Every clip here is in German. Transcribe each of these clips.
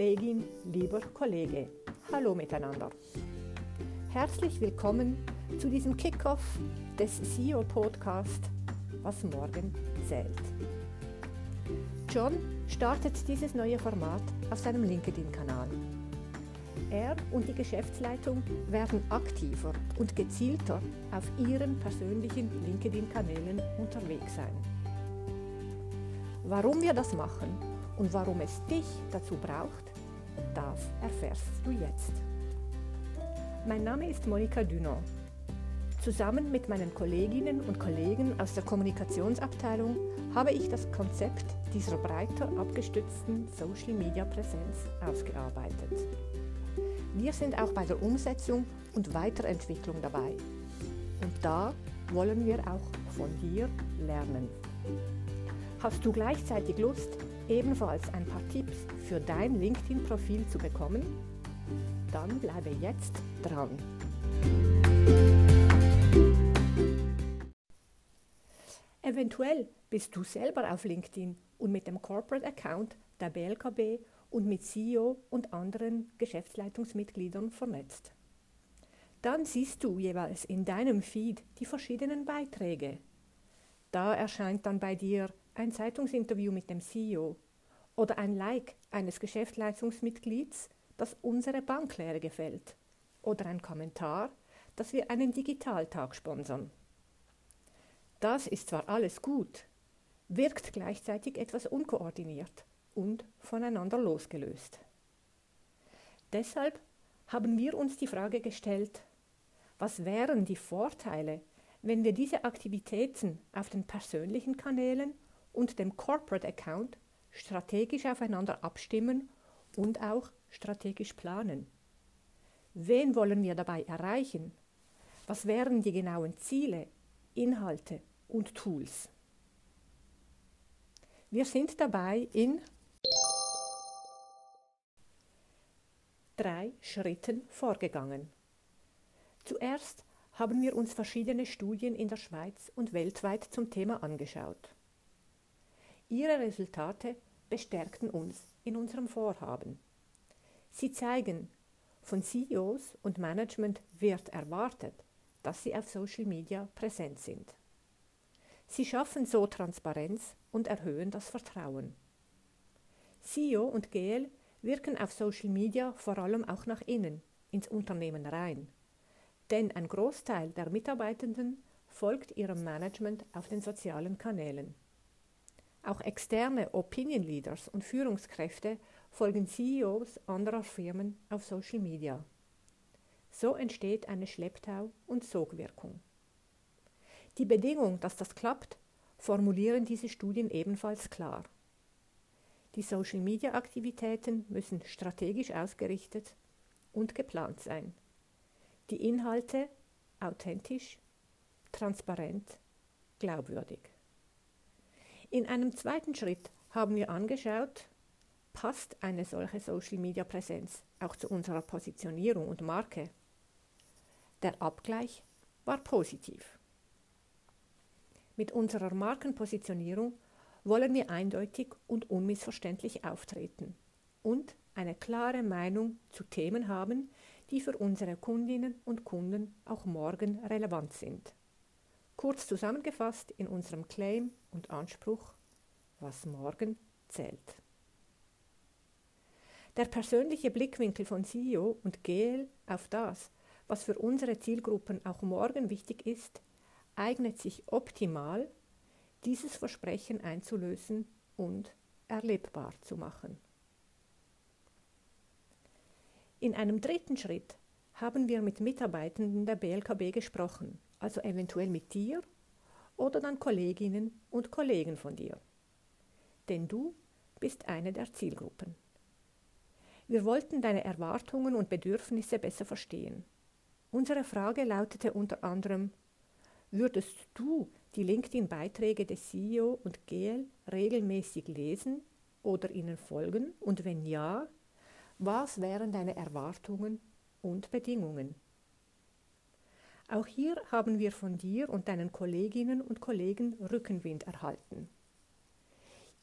Kollegin, lieber Kollege, hallo miteinander. Herzlich willkommen zu diesem Kickoff des CEO-Podcast, was morgen zählt. John startet dieses neue Format auf seinem LinkedIn-Kanal. Er und die Geschäftsleitung werden aktiver und gezielter auf ihren persönlichen LinkedIn-Kanälen unterwegs sein. Warum wir das machen und warum es dich dazu braucht, das erfährst du jetzt. Mein Name ist Monika Dunant. Zusammen mit meinen Kolleginnen und Kollegen aus der Kommunikationsabteilung habe ich das Konzept dieser breiter abgestützten Social Media Präsenz ausgearbeitet. Wir sind auch bei der Umsetzung und Weiterentwicklung dabei. Und da wollen wir auch von dir lernen. Hast du gleichzeitig Lust, ebenfalls ein paar Tipps für dein LinkedIn-Profil zu bekommen? Dann bleibe jetzt dran. Eventuell bist du selber auf LinkedIn und mit dem Corporate Account der BLKB und mit CEO und anderen Geschäftsleitungsmitgliedern vernetzt. Dann siehst du jeweils in deinem Feed die verschiedenen Beiträge. Da erscheint dann bei dir ein Zeitungsinterview mit dem CEO oder ein Like eines Geschäftsleitungsmitglieds, das unsere Banklehre gefällt oder ein Kommentar, dass wir einen Digitaltag sponsern. Das ist zwar alles gut, wirkt gleichzeitig etwas unkoordiniert und voneinander losgelöst. Deshalb haben wir uns die Frage gestellt, was wären die Vorteile, wenn wir diese Aktivitäten auf den persönlichen Kanälen und dem Corporate Account strategisch aufeinander abstimmen und auch strategisch planen. Wen wollen wir dabei erreichen? Was wären die genauen Ziele, Inhalte und Tools? Wir sind dabei in drei Schritten vorgegangen. Zuerst haben wir uns verschiedene Studien in der Schweiz und weltweit zum Thema angeschaut. Ihre Resultate bestärkten uns in unserem Vorhaben. Sie zeigen, von CEOs und Management wird erwartet, dass sie auf Social Media präsent sind. Sie schaffen so Transparenz und erhöhen das Vertrauen. CEO und GL wirken auf Social Media vor allem auch nach innen, ins Unternehmen rein. Denn ein Großteil der Mitarbeitenden folgt ihrem Management auf den sozialen Kanälen. Auch externe Opinion Leaders und Führungskräfte folgen CEOs anderer Firmen auf Social Media. So entsteht eine Schlepptau- und Sogwirkung. Die Bedingung, dass das klappt, formulieren diese Studien ebenfalls klar. Die Social-Media-Aktivitäten müssen strategisch ausgerichtet und geplant sein. Die Inhalte authentisch, transparent, glaubwürdig. In einem zweiten Schritt haben wir angeschaut, passt eine solche Social-Media-Präsenz auch zu unserer Positionierung und Marke? Der Abgleich war positiv. Mit unserer Markenpositionierung wollen wir eindeutig und unmissverständlich auftreten und eine klare Meinung zu Themen haben, die für unsere Kundinnen und Kunden auch morgen relevant sind. Kurz zusammengefasst in unserem Claim und Anspruch, was morgen zählt. Der persönliche Blickwinkel von CEO und GL auf das, was für unsere Zielgruppen auch morgen wichtig ist, eignet sich optimal, dieses Versprechen einzulösen und erlebbar zu machen. In einem dritten Schritt haben wir mit Mitarbeitenden der BLKB gesprochen also eventuell mit dir oder dann Kolleginnen und Kollegen von dir. Denn du bist eine der Zielgruppen. Wir wollten deine Erwartungen und Bedürfnisse besser verstehen. Unsere Frage lautete unter anderem, würdest du die LinkedIn-Beiträge des CEO und GL regelmäßig lesen oder ihnen folgen? Und wenn ja, was wären deine Erwartungen und Bedingungen? Auch hier haben wir von dir und deinen Kolleginnen und Kollegen Rückenwind erhalten.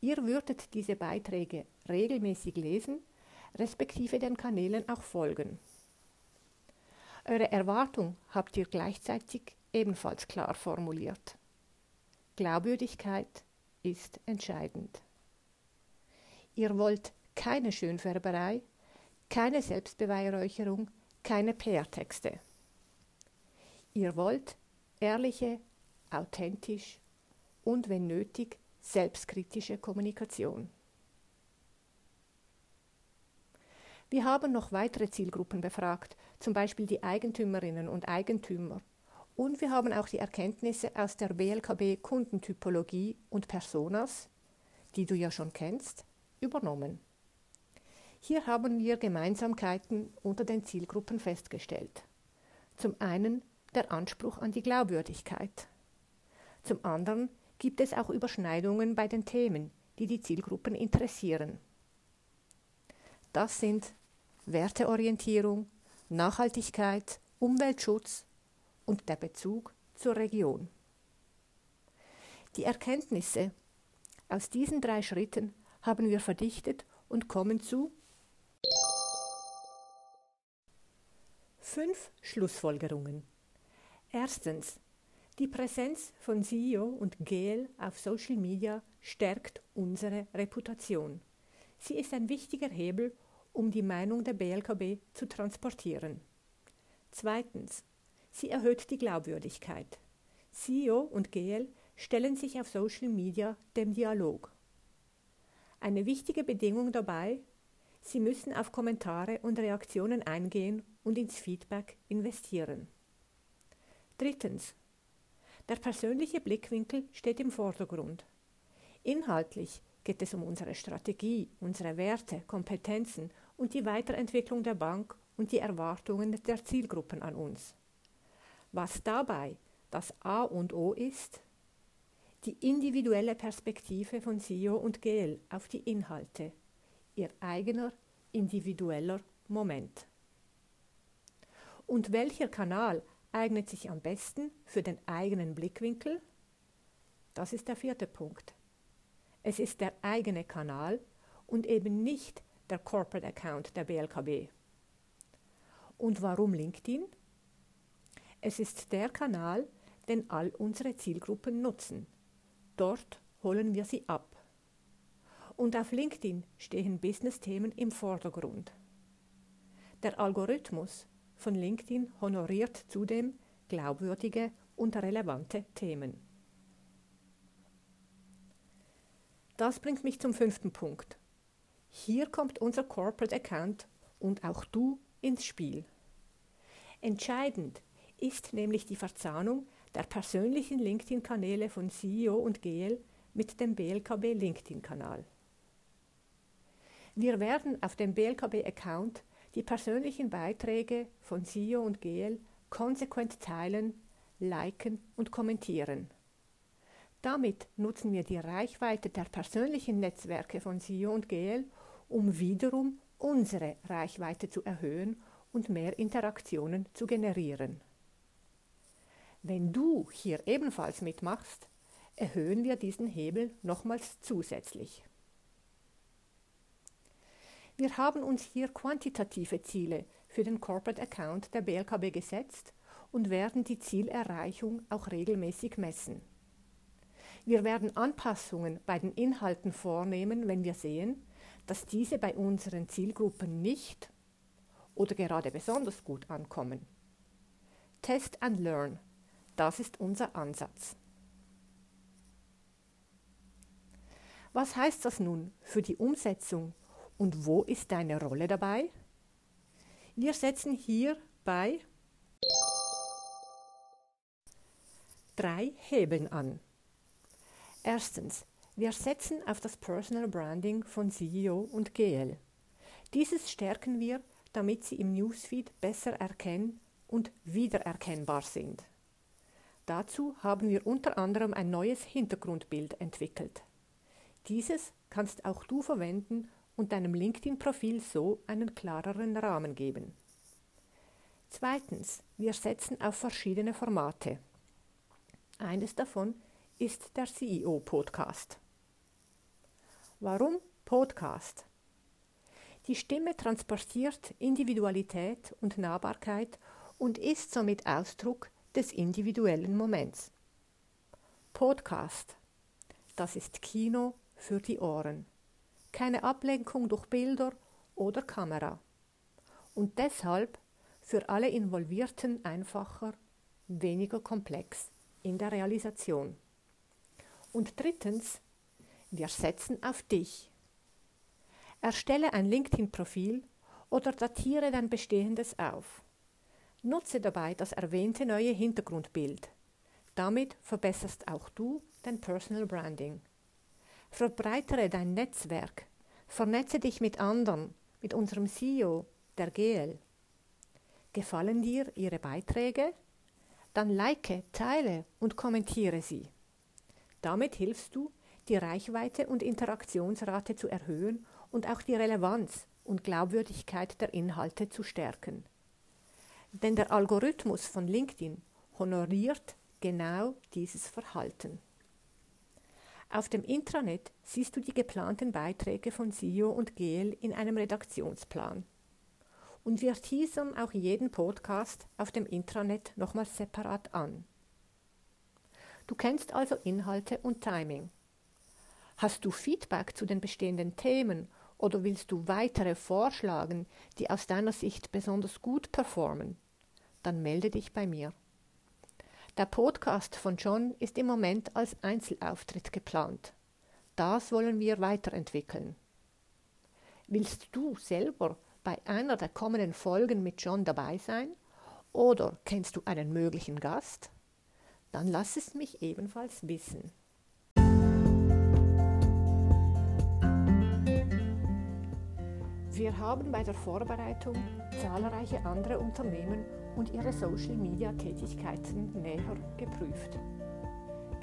Ihr würdet diese Beiträge regelmäßig lesen, respektive den Kanälen auch folgen. Eure Erwartung habt ihr gleichzeitig ebenfalls klar formuliert. Glaubwürdigkeit ist entscheidend. Ihr wollt keine Schönfärberei, keine Selbstbeweihräucherung, keine PR-Texte. Ihr wollt ehrliche, authentisch und wenn nötig selbstkritische Kommunikation. Wir haben noch weitere Zielgruppen befragt, zum Beispiel die Eigentümerinnen und Eigentümer. Und wir haben auch die Erkenntnisse aus der BLKB Kundentypologie und Personas, die du ja schon kennst, übernommen. Hier haben wir Gemeinsamkeiten unter den Zielgruppen festgestellt. Zum einen der Anspruch an die Glaubwürdigkeit. Zum anderen gibt es auch Überschneidungen bei den Themen, die die Zielgruppen interessieren. Das sind Werteorientierung, Nachhaltigkeit, Umweltschutz und der Bezug zur Region. Die Erkenntnisse aus diesen drei Schritten haben wir verdichtet und kommen zu fünf Schlussfolgerungen. Erstens. Die Präsenz von CEO und GEL auf Social Media stärkt unsere Reputation. Sie ist ein wichtiger Hebel, um die Meinung der BLKB zu transportieren. Zweitens. Sie erhöht die Glaubwürdigkeit. CEO und GEL stellen sich auf Social Media dem Dialog. Eine wichtige Bedingung dabei, Sie müssen auf Kommentare und Reaktionen eingehen und ins Feedback investieren. Drittens. Der persönliche Blickwinkel steht im Vordergrund. Inhaltlich geht es um unsere Strategie, unsere Werte, Kompetenzen und die Weiterentwicklung der Bank und die Erwartungen der Zielgruppen an uns. Was dabei das A und O ist, die individuelle Perspektive von CEO und GL auf die Inhalte, ihr eigener individueller Moment. Und welcher Kanal eignet sich am besten für den eigenen Blickwinkel? Das ist der vierte Punkt. Es ist der eigene Kanal und eben nicht der Corporate Account der BLKB. Und warum LinkedIn? Es ist der Kanal, den all unsere Zielgruppen nutzen. Dort holen wir sie ab. Und auf LinkedIn stehen Business-Themen im Vordergrund. Der Algorithmus von LinkedIn honoriert zudem glaubwürdige und relevante Themen. Das bringt mich zum fünften Punkt. Hier kommt unser Corporate Account und auch du ins Spiel. Entscheidend ist nämlich die Verzahnung der persönlichen LinkedIn-Kanäle von CEO und GL mit dem BLKB LinkedIn-Kanal. Wir werden auf dem BLKB-Account die persönlichen Beiträge von SIO und GEL konsequent teilen, liken und kommentieren. Damit nutzen wir die Reichweite der persönlichen Netzwerke von SIO und GEL, um wiederum unsere Reichweite zu erhöhen und mehr Interaktionen zu generieren. Wenn du hier ebenfalls mitmachst, erhöhen wir diesen Hebel nochmals zusätzlich. Wir haben uns hier quantitative Ziele für den Corporate Account der BLKB gesetzt und werden die Zielerreichung auch regelmäßig messen. Wir werden Anpassungen bei den Inhalten vornehmen, wenn wir sehen, dass diese bei unseren Zielgruppen nicht oder gerade besonders gut ankommen. Test and Learn, das ist unser Ansatz. Was heißt das nun für die Umsetzung und wo ist deine Rolle dabei? Wir setzen hier bei drei Hebeln an. Erstens, wir setzen auf das Personal Branding von CEO und GL. Dieses stärken wir, damit sie im Newsfeed besser erkennen und wiedererkennbar sind. Dazu haben wir unter anderem ein neues Hintergrundbild entwickelt. Dieses kannst auch du verwenden, und deinem LinkedIn-Profil so einen klareren Rahmen geben. Zweitens, wir setzen auf verschiedene Formate. Eines davon ist der CEO-Podcast. Warum Podcast? Die Stimme transportiert Individualität und Nahbarkeit und ist somit Ausdruck des individuellen Moments. Podcast. Das ist Kino für die Ohren. Keine Ablenkung durch Bilder oder Kamera. Und deshalb für alle Involvierten einfacher, weniger komplex in der Realisation. Und drittens, wir setzen auf dich. Erstelle ein LinkedIn-Profil oder datiere dein bestehendes auf. Nutze dabei das erwähnte neue Hintergrundbild. Damit verbesserst auch du dein Personal Branding. Verbreitere dein Netzwerk, vernetze dich mit anderen, mit unserem CEO, der GL. Gefallen dir ihre Beiträge? Dann like, teile und kommentiere sie. Damit hilfst du, die Reichweite und Interaktionsrate zu erhöhen und auch die Relevanz und Glaubwürdigkeit der Inhalte zu stärken. Denn der Algorithmus von LinkedIn honoriert genau dieses Verhalten. Auf dem Intranet siehst du die geplanten Beiträge von SEO und GEL in einem Redaktionsplan. Und wir teasern auch jeden Podcast auf dem Intranet nochmals separat an. Du kennst also Inhalte und Timing. Hast du Feedback zu den bestehenden Themen oder willst du weitere vorschlagen, die aus deiner Sicht besonders gut performen? Dann melde dich bei mir. Der Podcast von John ist im Moment als Einzelauftritt geplant. Das wollen wir weiterentwickeln. Willst du selber bei einer der kommenden Folgen mit John dabei sein? Oder kennst du einen möglichen Gast? Dann lass es mich ebenfalls wissen. Wir haben bei der Vorbereitung zahlreiche andere Unternehmen und ihre Social-Media-Tätigkeiten näher geprüft.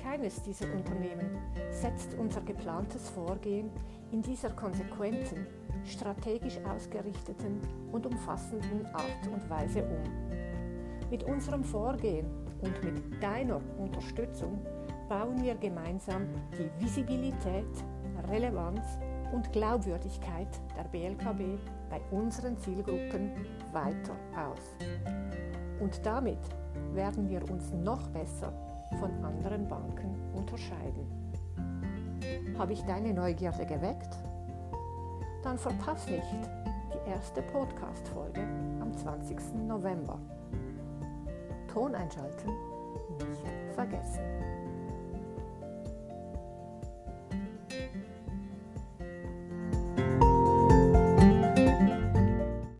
Keines dieser Unternehmen setzt unser geplantes Vorgehen in dieser konsequenten, strategisch ausgerichteten und umfassenden Art und Weise um. Mit unserem Vorgehen und mit deiner Unterstützung bauen wir gemeinsam die Visibilität, Relevanz und Glaubwürdigkeit der BLKB bei unseren Zielgruppen weiter aus. Und damit werden wir uns noch besser von anderen Banken unterscheiden. Habe ich deine Neugierde geweckt? Dann verpass nicht die erste Podcast-Folge am 20. November. Ton einschalten, nicht vergessen.